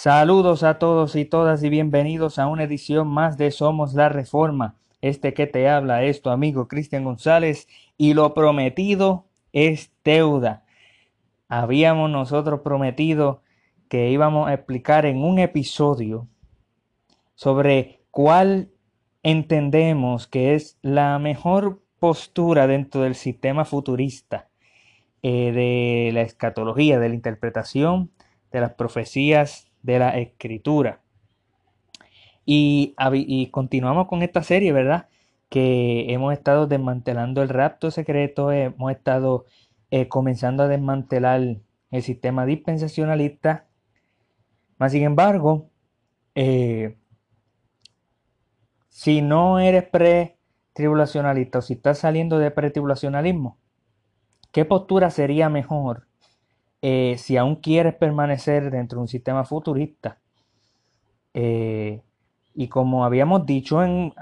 Saludos a todos y todas y bienvenidos a una edición más de Somos la Reforma. Este que te habla es tu amigo Cristian González y lo prometido es deuda. Habíamos nosotros prometido que íbamos a explicar en un episodio sobre cuál entendemos que es la mejor postura dentro del sistema futurista eh, de la escatología, de la interpretación de las profecías de la escritura. Y, continuamos con esta serie, ¿verdad? Que hemos estado desmantelando el rapto secreto, hemos estado eh, comenzando a desmantelar el sistema dispensacionalista. Mas, sin embargo, eh, si no eres pre-tribulacionalista o si estás saliendo de pre-tribulacionalismo, ¿qué postura sería mejor eh, si aún quieres permanecer dentro de un sistema futurista, eh, y como habíamos dicho en,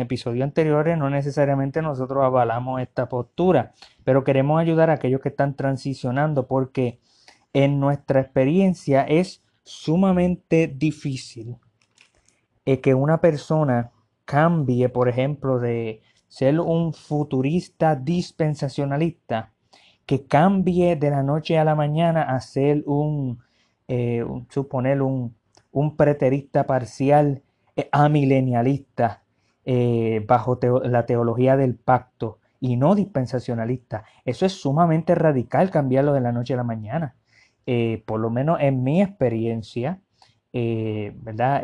episodios anteriores, no necesariamente nosotros avalamos esta postura, pero queremos ayudar a aquellos que están transicionando porque en nuestra experiencia es sumamente difícil eh, que una persona cambie, por ejemplo, de ser un futurista dispensacionalista que cambie de la noche a la mañana a ser un, eh, suponer un, preterista parcial eh, amilenialista eh, bajo la teología del pacto y no dispensacionalista. Eso es sumamente radical cambiarlo de la noche a la mañana. por lo menos en mi experiencia, ¿verdad?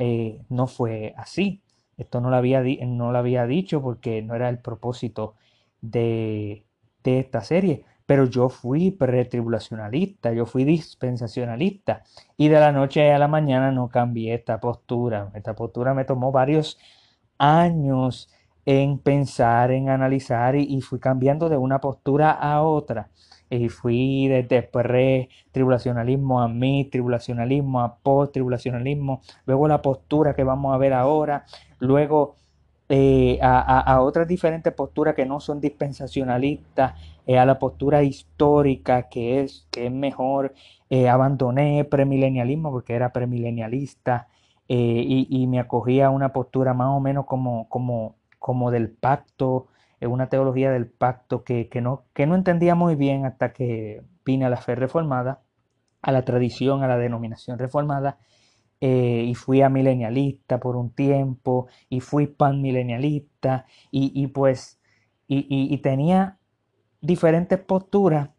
no fue así. Esto no lo, había no lo había dicho porque no era el propósito de, de esta serie pero yo fui pretribulacionalista, yo fui dispensacionalista y de la noche a la mañana no cambié esta postura. Esta postura me tomó varios años en pensar, en analizar y, fui cambiando de una postura a otra. Y fui desde pre-tribulacionalismo a mi tribulacionalismo, a post-tribulacionalismo, luego la postura que vamos a ver ahora, luego eh, a, otras diferentes posturas que no son dispensacionalistas, eh, a la postura histórica que es, que es mejor. Eh, abandoné premilenialismo porque era premilenialista y, me acogía a una postura más o menos como, como, como del pacto, una teología del pacto que, no, que no entendía muy bien hasta que vine a la fe reformada, a la tradición, a la denominación reformada eh, y fui a milenialista por un tiempo y fui pan milenialista y, pues y, tenía diferentes posturas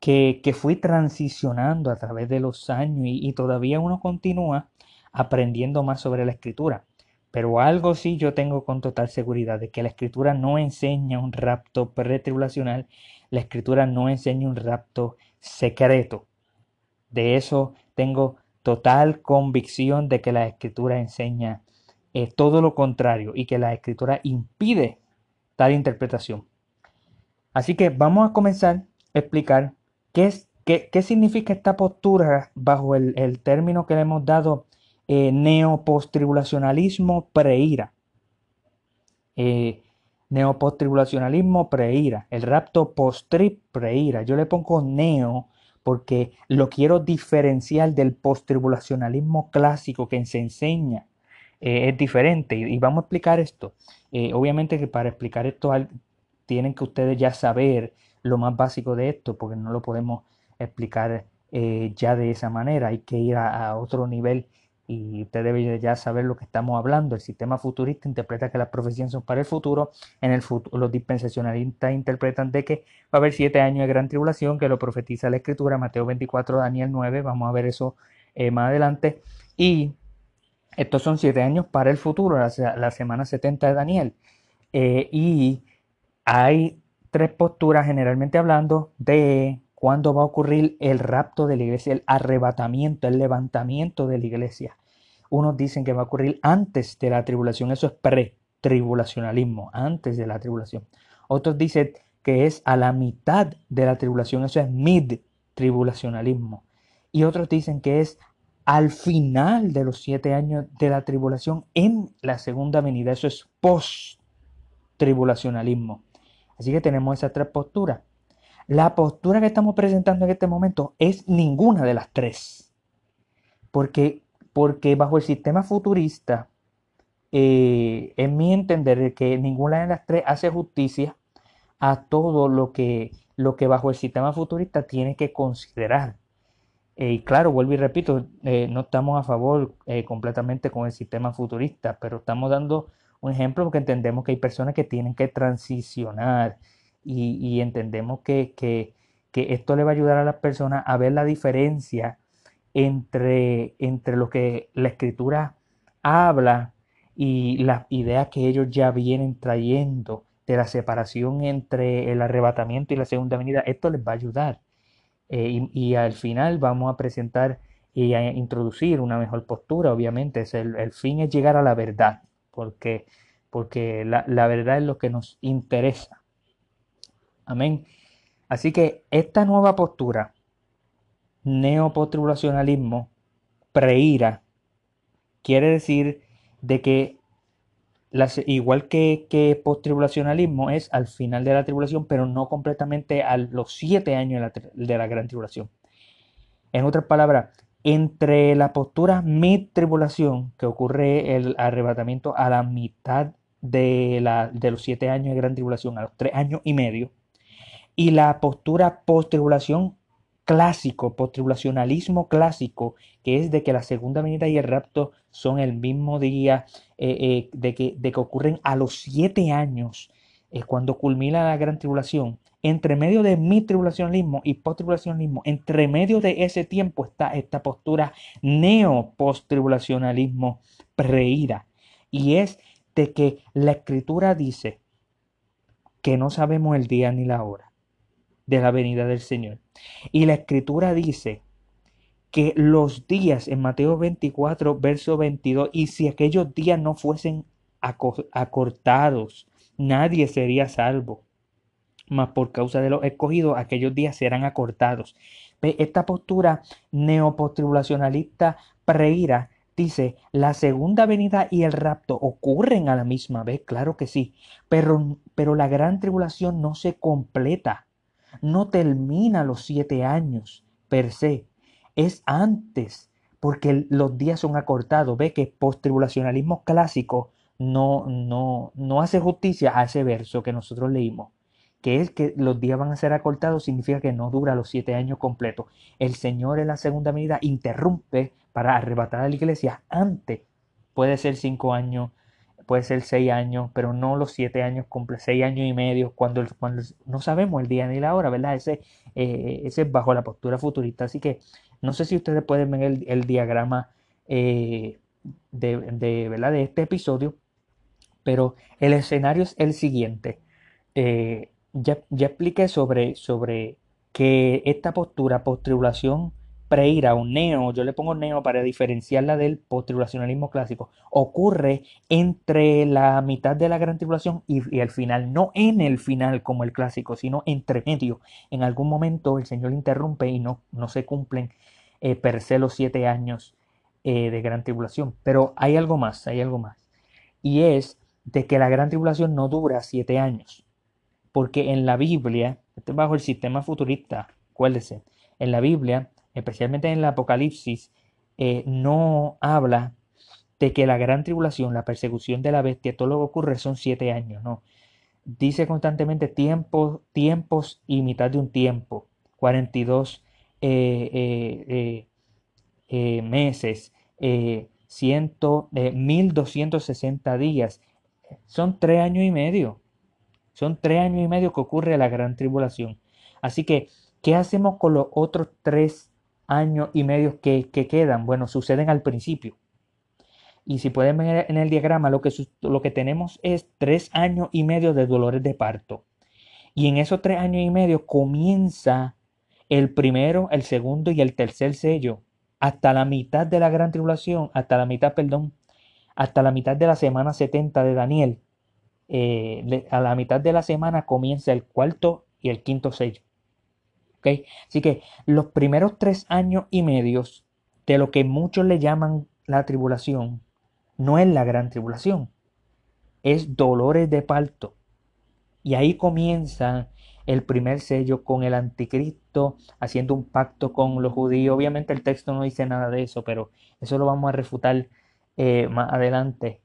que, fui transicionando a través de los años y, todavía uno continúa aprendiendo más sobre la escritura. Pero algo sí yo tengo con total seguridad de que la escritura no enseña un rapto pretribulacional, la escritura no enseña un rapto secreto. De eso tengo total convicción de que la escritura enseña eh, todo lo contrario y que la escritura impide tal interpretación. Así que vamos a comenzar a explicar qué, es, qué, qué significa esta postura bajo el, término que le hemos dado eh, neopostribulacionalismo preira. Eh, neopostribulacionalismo preira, el rapto post-trib preira. Yo le pongo neo porque lo quiero diferenciar del postribulacionalismo clásico que se enseña. Eh, es diferente y, vamos a explicar esto. Eh, obviamente que para explicar esto tienen que ustedes ya saber lo más básico de esto porque no lo podemos explicar eh, ya de esa manera. Hay que ir a otro nivel y usted debe ya saber lo que estamos hablando. El sistema futurista interpreta que las profecías son para el futuro. En el futuro, los dispensacionalistas interpretan de que va a haber siete años de gran tribulación, que lo profetiza la Escritura, Mateo 24, Daniel 9. Vamos a ver eso eh, más adelante. Y estos son siete años para el futuro, la, semana 70 de Daniel. Eh, y hay tres posturas, generalmente hablando, de cuándo va a ocurrir el rapto de la iglesia, el arrebatamiento, el levantamiento de la iglesia. Unos dicen que va a ocurrir antes de la tribulación, eso es pre-tribulacionalismo, antes de la tribulación. Otros dicen que es a la mitad de la tribulación, eso es mid-tribulacionalismo. Y otros dicen que es al final de los siete años de la tribulación en la segunda venida, eso es post-tribulacionalismo. Así que tenemos esas tres posturas. La postura que estamos presentando en este momento es ninguna de las tres. Porque porque bajo el sistema futurista, eh, en mi entender, que ninguna de las tres hace justicia a todo lo que, lo que bajo el sistema futurista tiene que considerar. Eh, y claro, vuelvo y repito, eh, no estamos a favor completamente con el sistema futurista, pero estamos dando un ejemplo porque entendemos que hay personas que tienen que transicionar y, entendemos que, que, esto le va a ayudar a las personas a ver la diferencia entre, entre lo que la escritura habla y las ideas que ellos ya vienen trayendo de la separación entre el arrebatamiento y la segunda venida, esto les va a ayudar. Eh, y, al final vamos a presentar y a introducir una mejor postura, obviamente. Es el, fin es llegar a la verdad, porque, porque la, la verdad es lo que nos interesa. Amén. Así que esta nueva postura neopostribulacionalismo, preira, quiere decir de que igual que, que postribulacionalismo es al final de la tribulación, pero no completamente a los siete años de la, gran tribulación. En otras palabras, entre la postura mid-tribulación, que ocurre el arrebatamiento a la mitad de, la, de los siete años de gran tribulación, a los tres años y medio, y la postura post-tribulación clásico, postribulacionalismo clásico, que es de que la segunda venida y el rapto son el mismo día, eh, eh, de, que, de, que, ocurren a los siete años, es cuando culmina la gran tribulación. Entre medio de mi tribulacionalismo y postribulacionalismo, entre medio de ese tiempo está esta postura neo-postribulacionalismo preída. Y es de que la escritura dice que no sabemos el día ni la hora de la venida del Señor. Y la escritura dice que los días en Mateo 24, verso 22, y si aquellos días no fuesen acortados, nadie sería salvo. Mas por causa de los escogidos, aquellos días serán acortados. Esta postura neopostribulacionalista preira dice, la segunda venida y el rapto ocurren a la misma vez, claro que sí, pero, pero la gran tribulación no se completa no termina los siete años per se, es antes, porque los días son acortados. Ve que post-tribulacionalismo clásico no, no, no hace justicia a ese verso que nosotros leímos que es que los días van a ser acortados, significa que no dura los siete años completos. El Señor en la segunda medida interrumpe para arrebatar a la iglesia antes. Puede ser cinco años, puede ser seis años, pero no los siete años, cumple seis años y medio, cuando, cuando no sabemos el día ni la hora, ¿verdad? Ese, eh, ese es bajo la postura futurista. Así que no sé si ustedes pueden ver el, diagrama eh, de, ¿verdad? de este episodio, pero el escenario es el siguiente. Eh, ya, ya expliqué sobre, sobre que esta postura, post-tribulación, preira o neo, yo le pongo neo para diferenciarla del postribulacionalismo clásico, ocurre entre la mitad de la gran tribulación y, el final, no en el final como el clásico, sino entre medio. En algún momento el Señor interrumpe y no, no se cumplen eh, per se los siete años eh, de gran tribulación. Pero hay algo más, hay algo más. Y es de que la gran tribulación no dura siete años. Porque en la Biblia, este bajo el sistema futurista, acuérdese, en la Biblia especialmente en el Apocalipsis, eh, no habla de que la gran tribulación, la persecución de la bestia, todo lo que ocurre son siete años, no. Dice constantemente tiempos, tiempos y mitad de un tiempo, 42 eh, eh, meses, ciento, 1260 días. Son tres años y medio. Son tres años y medio que ocurre la gran tribulación. Así que, ¿qué hacemos con los otros tres años y medio que, quedan, bueno, suceden al principio. Y si pueden ver en el diagrama, lo que, lo que tenemos es tres años y medio de dolores de parto. Y en esos tres años y medio comienza el primero, el segundo y el tercer sello. Hasta la mitad de la gran tribulación, hasta la mitad, perdón, hasta la mitad de la semana 70 de Daniel. Eh, a la mitad de la semana comienza el cuarto y el quinto sello. Así que los primeros tres años y medios de lo que muchos le llaman la tribulación, no es la gran tribulación, es dolores de parto. Y ahí comienzan el primer sello con el anticristo, haciendo un pacto con los judíos. Obviamente el texto no dice nada de eso, pero eso lo vamos a refutar eh, más adelante.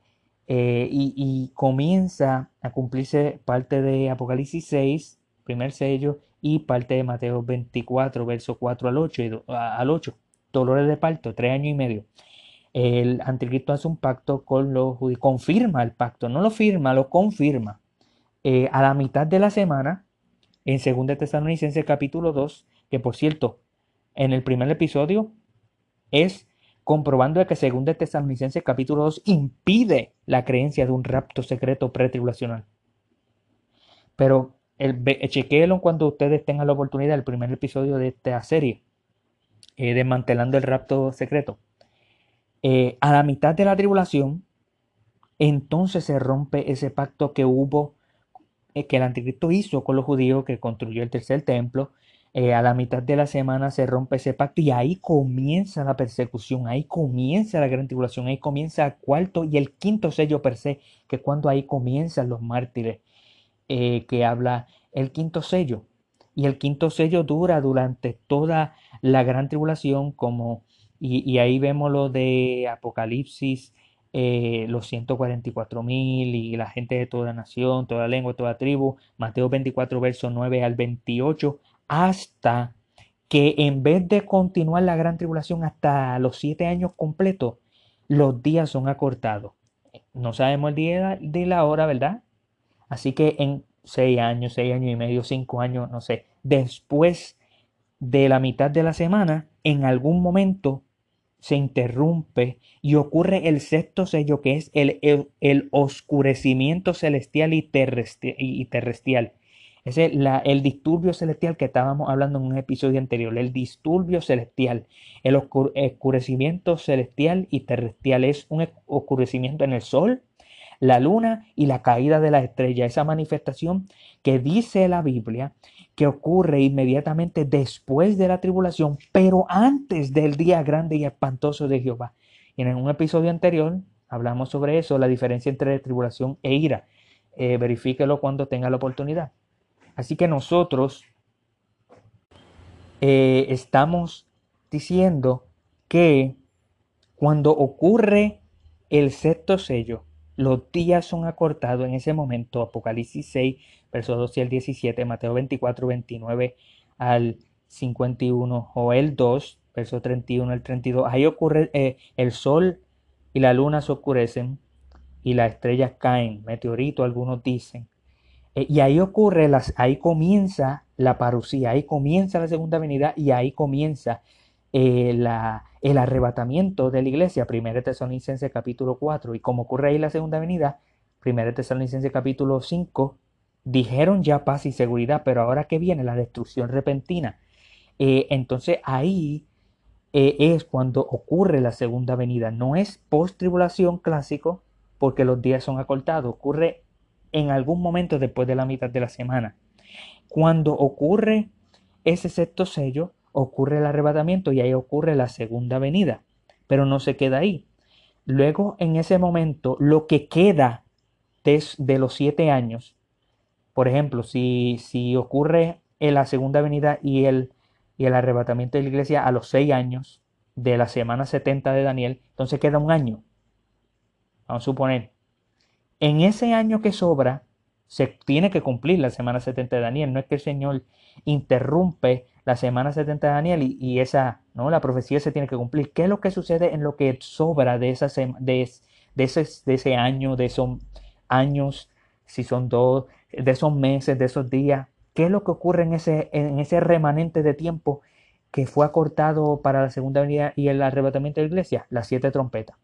Eh, y, y, comienza a cumplirse parte de Apocalipsis 6, primer sello, y parte de Mateo 24, verso 4 al 8, al 8 dolores de parto, tres años y medio. El anticristo hace un pacto con los judíos, confirma el pacto, no lo firma, lo confirma. Eh, a la mitad de la semana, en 2 Tesalonicenses capítulo 2, que por cierto, en el primer episodio es comprobando que 2 Tesalonicenses capítulo 2 impide la creencia de un rapto secreto pretribulacional. Pero el, cuando ustedes tengan la oportunidad, el primer episodio de esta serie, eh, desmantelando el rapto secreto. Eh, a la mitad de la tribulación, entonces se rompe ese pacto que hubo, eh, que el anticristo hizo con los judíos, que construyó el tercer templo. a la mitad de la semana se rompe ese pacto y ahí comienza la persecución, ahí comienza la gran tribulación, ahí comienza el cuarto y el quinto sello per se, que cuando ahí comienzan los mártires eh, que habla el quinto sello. Y el quinto sello dura durante toda la gran tribulación, como, y, ahí vemos lo de Apocalipsis, eh, los 144 mil y la gente de toda nación, toda lengua, toda tribu, Mateo 24, verso 9 al 28, hasta que en vez de continuar la gran tribulación hasta los siete años completos, los días son acortados. No sabemos el día de la hora, ¿verdad? Así que en seis años, seis años y medio, cinco años, no sé, después de la mitad de la semana, en algún momento se interrumpe y ocurre el sexto sello que es el, el, oscurecimiento celestial y, terrestrial. Ese es la, el disturbio celestial que estábamos hablando en un episodio anterior. El disturbio celestial, el oscurecimiento celestial y terrestrial es un oscurecimiento en el sol, la luna y la caída de la estrella, esa manifestación que dice la Biblia que ocurre inmediatamente después de la tribulación, pero antes del día grande y espantoso de Jehová. Y en un episodio anterior hablamos sobre eso, la diferencia entre tribulación e ira. Eh, verifíquelo cuando tenga la oportunidad. Así que nosotros eh, estamos diciendo que cuando ocurre el sexto sello, los días son acortados en ese momento. Apocalipsis 6, versos 12 al 17, Mateo 24, 29 al 51, Joel 2, verso 31 al 32. Ahí ocurre eh, el sol y la luna se oscurecen y las estrellas caen, meteorito, algunos dicen. Eh, y ahí ocurre, las, ahí comienza la parucía, ahí comienza la segunda venida y ahí comienza eh, el arrebatamiento de la iglesia, 1 Tesalonicenses capítulo 4, y como ocurre ahí la segunda venida, 1 Tesalonicenses capítulo 5, dijeron ya paz y seguridad, pero ahora que viene la destrucción repentina. Eh, entonces ahí eh, es cuando ocurre la segunda venida, no es post tribulación clásico, porque los días son acortados, ocurre en algún momento después de la mitad de la semana. Cuando ocurre ese sexto sello, ocurre el arrebatamiento y ahí ocurre la segunda venida, pero no se queda ahí. Luego, en ese momento, lo que queda de, los siete años, por ejemplo, si, si ocurre en la segunda venida y el, y el arrebatamiento de la iglesia a los seis años de la semana 70 de Daniel, entonces queda un año. Vamos a suponer. En ese año que sobra, se tiene que cumplir la semana 70 de Daniel. No es que el Señor interrumpe la semana 70 de Daniel y, esa, ¿no? La profecía se tiene que cumplir. ¿Qué es lo que sucede en lo que sobra de, esa de, de, ese, de ese año, de esos años, si son dos, de esos meses, de esos días? ¿Qué es lo que ocurre en ese, en ese remanente de tiempo que fue acortado para la segunda venida y el arrebatamiento de la iglesia? Las siete trompetas.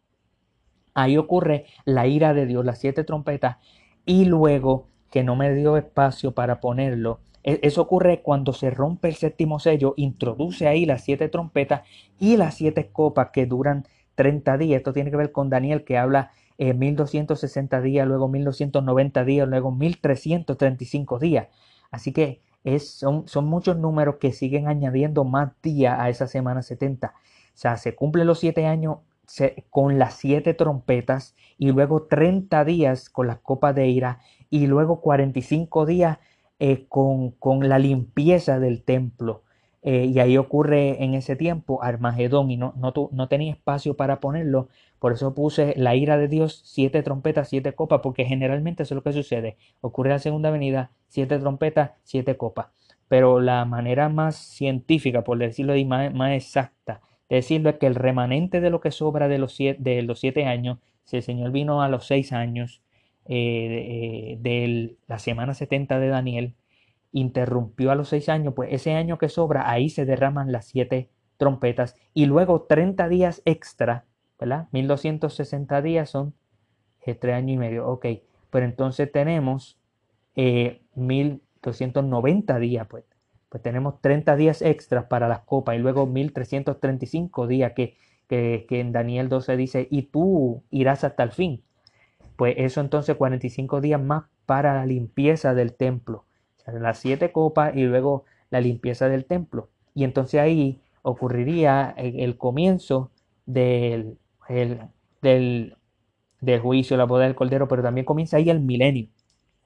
Ahí ocurre la ira de Dios, las siete trompetas, y luego que no me dio espacio para ponerlo, eso ocurre cuando se rompe el séptimo sello, introduce ahí las siete trompetas y las siete copas que duran 30 días. Esto tiene que ver con Daniel que habla eh, 1260 días, luego 1290 días, luego 1335 días. Así que es, son, son muchos números que siguen añadiendo más días a esa semana 70. O sea, se cumplen los siete años con las siete trompetas y luego 30 días con las copas de ira y luego 45 días eh, con, con, la limpieza del templo. Eh, y ahí ocurre en ese tiempo Armagedón y no, no, no, tenía espacio para ponerlo. Por eso puse la ira de Dios, siete trompetas, siete copas, porque generalmente es lo que sucede. Ocurre la segunda venida, siete trompetas, siete copas. Pero la manera más científica, por decirlo y más, más exacta, de decirlo es que el remanente de lo que sobra de los siete, de los siete años, si el Señor vino a los seis años, eh, de la semana 70 de Daniel, interrumpió a los seis años, pues ese año que sobra, ahí se derraman las siete trompetas y luego 30 días extra, ¿verdad? 1260 días son eh, tres años y medio, ok, pero entonces tenemos eh, 1290 días, pues, pues tenemos 30 días extras para las copas y luego 1335 días que, que, que en Daniel 12 dice, y tú irás hasta el fin pues eso entonces 45 días más para la limpieza del templo. Las siete copas y luego la limpieza del templo. Y entonces ahí ocurriría el, comienzo del, del, juicio, la boda del Cordero, pero también comienza ahí el milenio.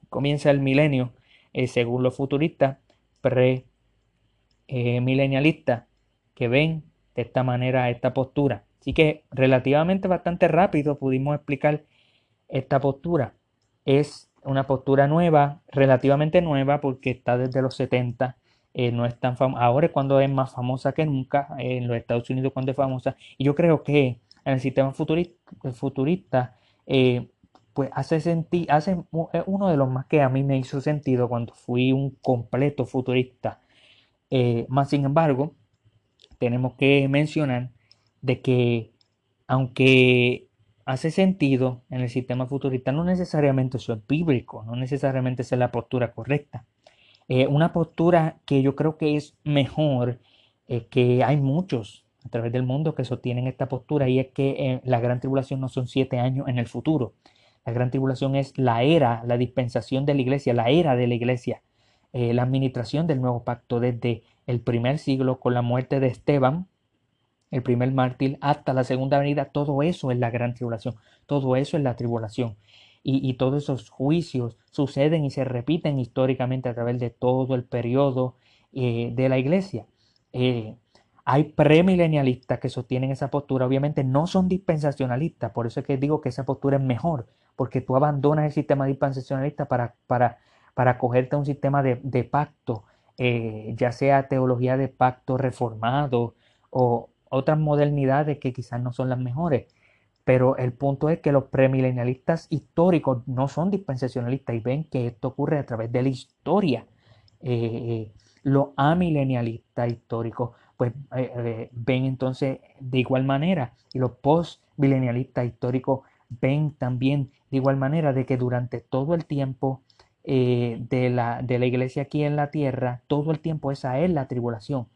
Comienza el milenio, eh, según los futuristas pre-milenialistas, que ven de esta manera esta postura. Así que relativamente bastante rápido pudimos explicar esta postura es una postura nueva, relativamente nueva, porque está desde los 70. Eh, no es tan ahora es cuando es más famosa que nunca en los Estados Unidos cuando es famosa y yo creo que en el sistema futurista, eh, pues hace sentir hace uno de los más que a mí me hizo sentido cuando fui un completo futurista eh, más sin embargo tenemos que mencionar de que aunque hace sentido en el sistema futurista, no necesariamente es bíblico, no necesariamente es la postura correcta. Eh, una postura que yo creo que es mejor, eh, que hay muchos a través del mundo que sostienen esta postura, y es que eh, la gran tribulación no son siete años en el futuro. La gran tribulación es la era, la dispensación de la iglesia, la era de la iglesia, la administración del nuevo pacto desde el primer siglo con la muerte de Esteban, el primer mártir, hasta la segunda venida, todo eso es la gran tribulación, todo eso es la tribulación. Y, todos esos juicios suceden y se repiten históricamente a través de todo el periodo eh, de la iglesia. Eh, hay premilenialistas que sostienen esa postura, obviamente no son dispensacionalistas, por eso es que digo que esa postura es mejor, porque tú abandonas el sistema dispensacionalista para, para, para acogerte a un sistema de, pacto, eh, ya sea teología de pacto reformado o, otras modernidades que quizás no son las mejores. Pero el punto es que los premilenialistas históricos no son dispensacionalistas y ven que esto ocurre a través de la historia. Eh, los amilenialistas históricos pues eh, eh, ven entonces de igual manera y los postmilenialistas históricos ven también de igual manera de que durante todo el tiempo de, la, de, la, iglesia aquí en la tierra, todo el tiempo esa es la tribulación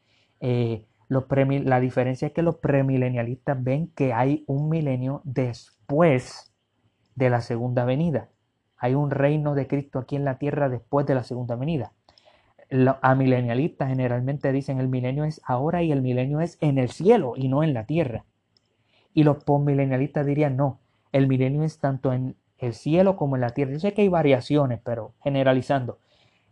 la diferencia es que los premilenialistas ven que hay un milenio después de la segunda venida. Hay un reino de Cristo aquí en la tierra después de la segunda venida. Los amilenialistas generalmente dicen el milenio es ahora y el milenio es en el cielo y no en la tierra. Y los postmilenialistas dirían no, el milenio es tanto en el cielo como en la tierra. Yo sé que hay variaciones, pero generalizando.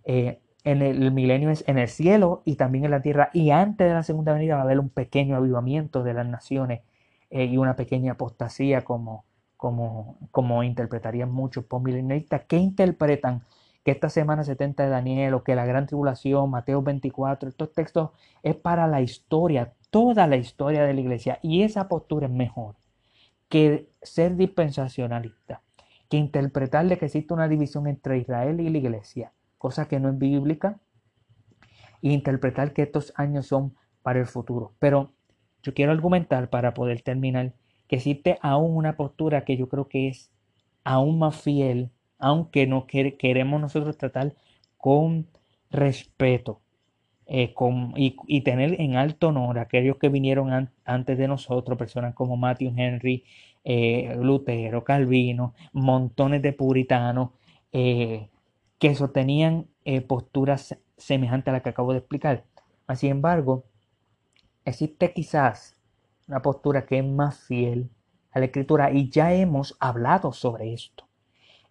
Eh, en el milenio es en el cielo y también en la tierra. Y antes de la segunda venida va a haber un pequeño avivamiento de las naciones eh, y una pequeña apostasía como, como, como interpretarían muchos postmilenialistas que interpretan que esta semana 70 de Daniel o que la gran tribulación, Mateo 24, estos textos es para la historia, toda la historia de la iglesia. Y esa postura es mejor que ser dispensacionalista, que interpretar de que existe una división entre Israel y la iglesia cosa que no es bíblica, e interpretar que estos años son para el futuro. Pero yo quiero argumentar para poder terminar que existe aún una postura que yo creo que es aún más fiel, aunque no queremos nosotros tratar con respeto eh, y, tener en alto honor a aquellos que vinieron antes de nosotros, personas como Matthew Henry, eh, Lutero, Calvino, montones de puritanos, eh, que sostenían eh, posturas semejantes a la que acabo de explicar. Sin embargo, existe quizás una postura que es más fiel a la escritura y ya hemos hablado sobre esto.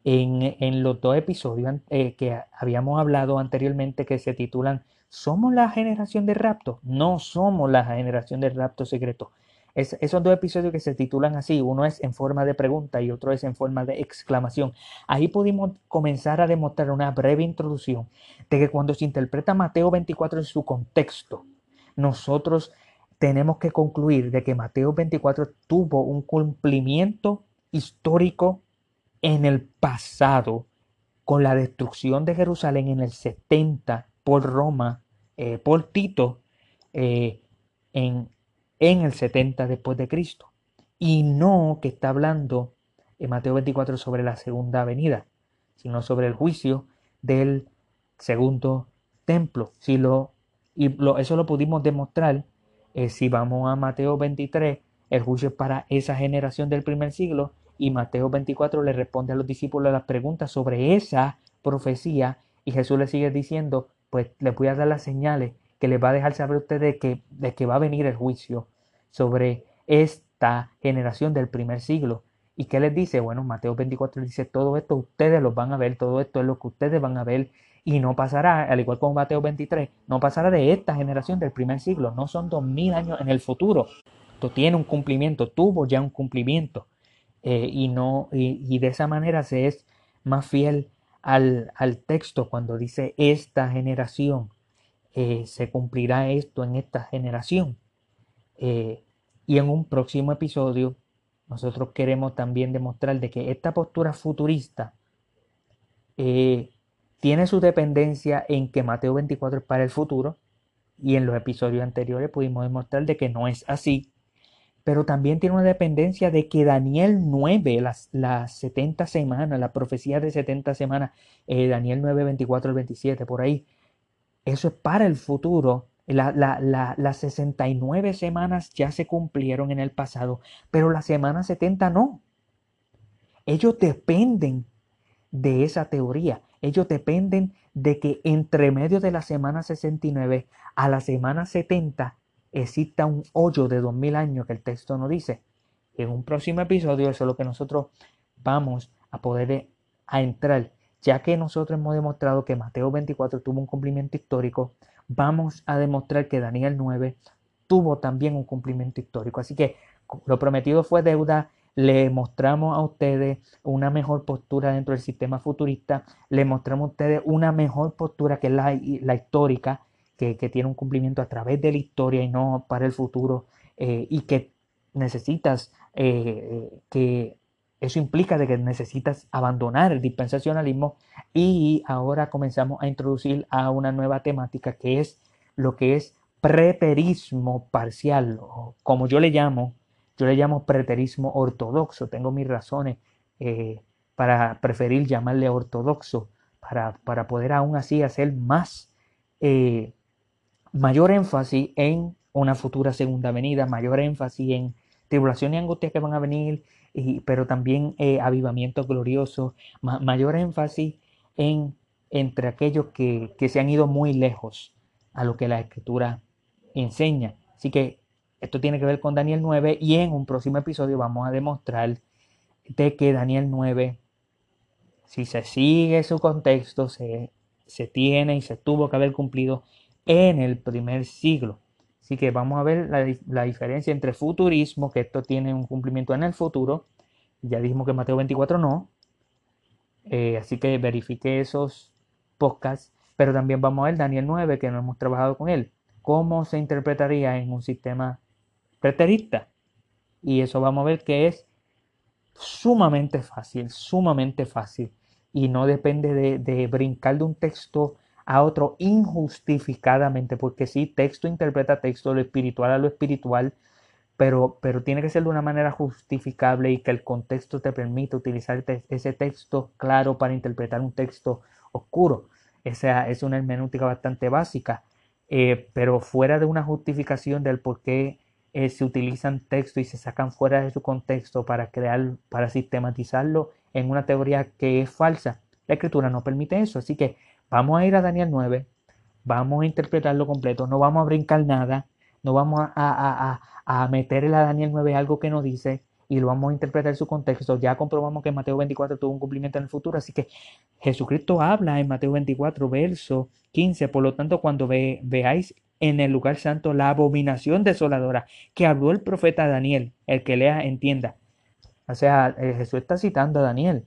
en, los dos episodios eh, que habíamos hablado anteriormente que se titulan ¿Somos la generación de rapto? No somos la generación de rapto secreto. Esos dos episodios que se titulan así, uno es en forma de pregunta y otro es en forma de exclamación. Ahí pudimos comenzar a demostrar una breve introducción de que cuando se interpreta Mateo 24 en su contexto, nosotros tenemos que concluir de que Mateo 24 tuvo un cumplimiento histórico en el pasado con la destrucción de Jerusalén en el 70 por Roma, eh, por Tito, eh, en, en, el 70 después de Cristo. Y no que está hablando en Mateo 24 sobre la segunda venida, sino sobre el juicio del segundo templo. Si lo, y eso lo pudimos demostrar eh, si vamos a Mateo 23, el juicio es para esa generación del primer siglo y Mateo 24 le responde a los discípulos las preguntas sobre esa profecía y Jesús le sigue diciendo, pues le voy a dar las señales que les va a dejar saber a ustedes que, de que va a venir el juicio sobre esta generación del primer siglo. ¿Y qué les dice? Bueno, Mateo 24 dice, todo esto ustedes lo van a ver, todo esto es lo que ustedes van a ver y no pasará, al igual con Mateo 23, no pasará de esta generación del primer siglo, no son dos mil años en el futuro. Esto tiene un cumplimiento, tuvo ya un cumplimiento. Eh, y, no, y, de esa manera se es más fiel al, texto cuando dice esta generación, eh, se cumplirá esto en esta generación. Eh, y en un próximo episodio nosotros queremos también demostrar de que esta postura futurista tiene su dependencia en que Mateo 24 es para el futuro y en los episodios anteriores pudimos demostrar de que no es así pero también tiene una dependencia de que Daniel 9, las, las 70 semanas, la profecía de 70 semanas, eh, Daniel 9, 24 al 27, por ahí, eso es para el futuro. La, la, las 69 semanas ya se cumplieron en el pasado, pero la semana 70 no. Ellos dependen de esa teoría. Ellos dependen de que entre medio de la semana 69 a la semana 70 exista un hoyo de dos mil años que el texto no dice. En un próximo episodio eso es lo que nosotros vamos a poder eh, a entrar. Ya que nosotros hemos demostrado que Mateo 24 tuvo un cumplimiento histórico, vamos a demostrar que Daniel 9 tuvo también un cumplimiento histórico. Así que lo prometido fue deuda. Le mostramos a ustedes una mejor postura dentro del sistema futurista. Le mostramos a ustedes una mejor postura que la, histórica que, tiene un cumplimiento a través de la historia y no para el futuro, eh, y que necesitas, eh, que eso implica de que necesitas abandonar el dispensacionalismo y ahora comenzamos a introducir a una nueva temática que es lo que es preterismo parcial, o como yo le llamo, yo le llamo preterismo ortodoxo, tengo mis razones eh, para preferir llamarle ortodoxo, para, para, poder aún así hacer más mayor énfasis en una futura segunda venida, mayor énfasis en tribulación y angustia que van a venir, pero también eh, avivamiento glorioso, mayor énfasis en entre aquellos que, que se han ido muy lejos a lo que la escritura enseña. Así que esto tiene que ver con Daniel 9 y en un próximo episodio vamos a demostrar de que Daniel 9, si se sigue su contexto, se, se tiene y se tuvo que haber cumplido en el primer siglo. Así que vamos a ver la, diferencia entre futurismo, que esto tiene un cumplimiento en el futuro. Ya dijimos que Mateo 24 no. Eh, así que verifique esos podcasts. Pero también vamos a ver Daniel 9, que no hemos trabajado con él. ¿Cómo se interpretaría en un sistema preterista? Y eso vamos a ver que es sumamente fácil, sumamente fácil. Y no depende de, de brincar de un texto a otro injustificadamente, porque sí, texto interpreta texto, lo espiritual a lo espiritual, pero, pero tiene que ser de una manera justificable y que el contexto te permita utilizar ese texto claro para interpretar un texto oscuro. Esa es una hermenéutica bastante básica, eh, pero fuera de una justificación del por qué eh, se utilizan textos y se sacan fuera de su contexto para crear, para sistematizarlo en una teoría que es falsa. La escritura no permite eso, así que Vamos a ir a Daniel 9, vamos a interpretarlo completo, no vamos a brincar nada, no vamos a, a, a, meterle a Daniel 9 algo que no dice y lo vamos a interpretar en su contexto. Ya comprobamos que Mateo 24 tuvo un cumplimiento en el futuro, así que Jesucristo habla en Mateo 24, verso 15. Por lo tanto, cuando veáis en el lugar santo la abominación desoladora que habló el profeta Daniel, el que lea entienda. O sea, eh, Jesús está citando a Daniel.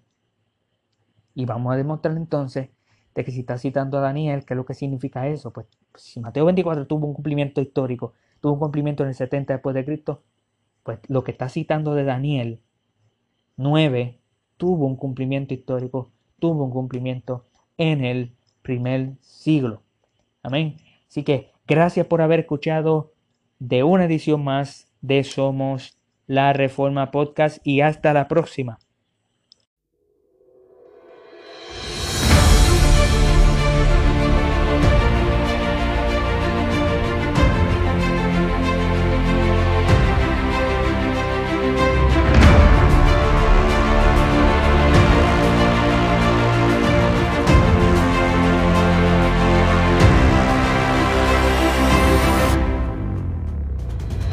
Y vamos a demostrar entonces de que si está citando a Daniel, ¿qué es lo que significa eso? Pues si Mateo 24 tuvo un cumplimiento histórico, tuvo un cumplimiento en el 70 después de Cristo, pues lo que está citando de Daniel 9 tuvo un cumplimiento histórico, tuvo un cumplimiento en el primer siglo. Amén. Así que gracias por haber escuchado de una edición más de Somos la Reforma Podcast y hasta la próxima.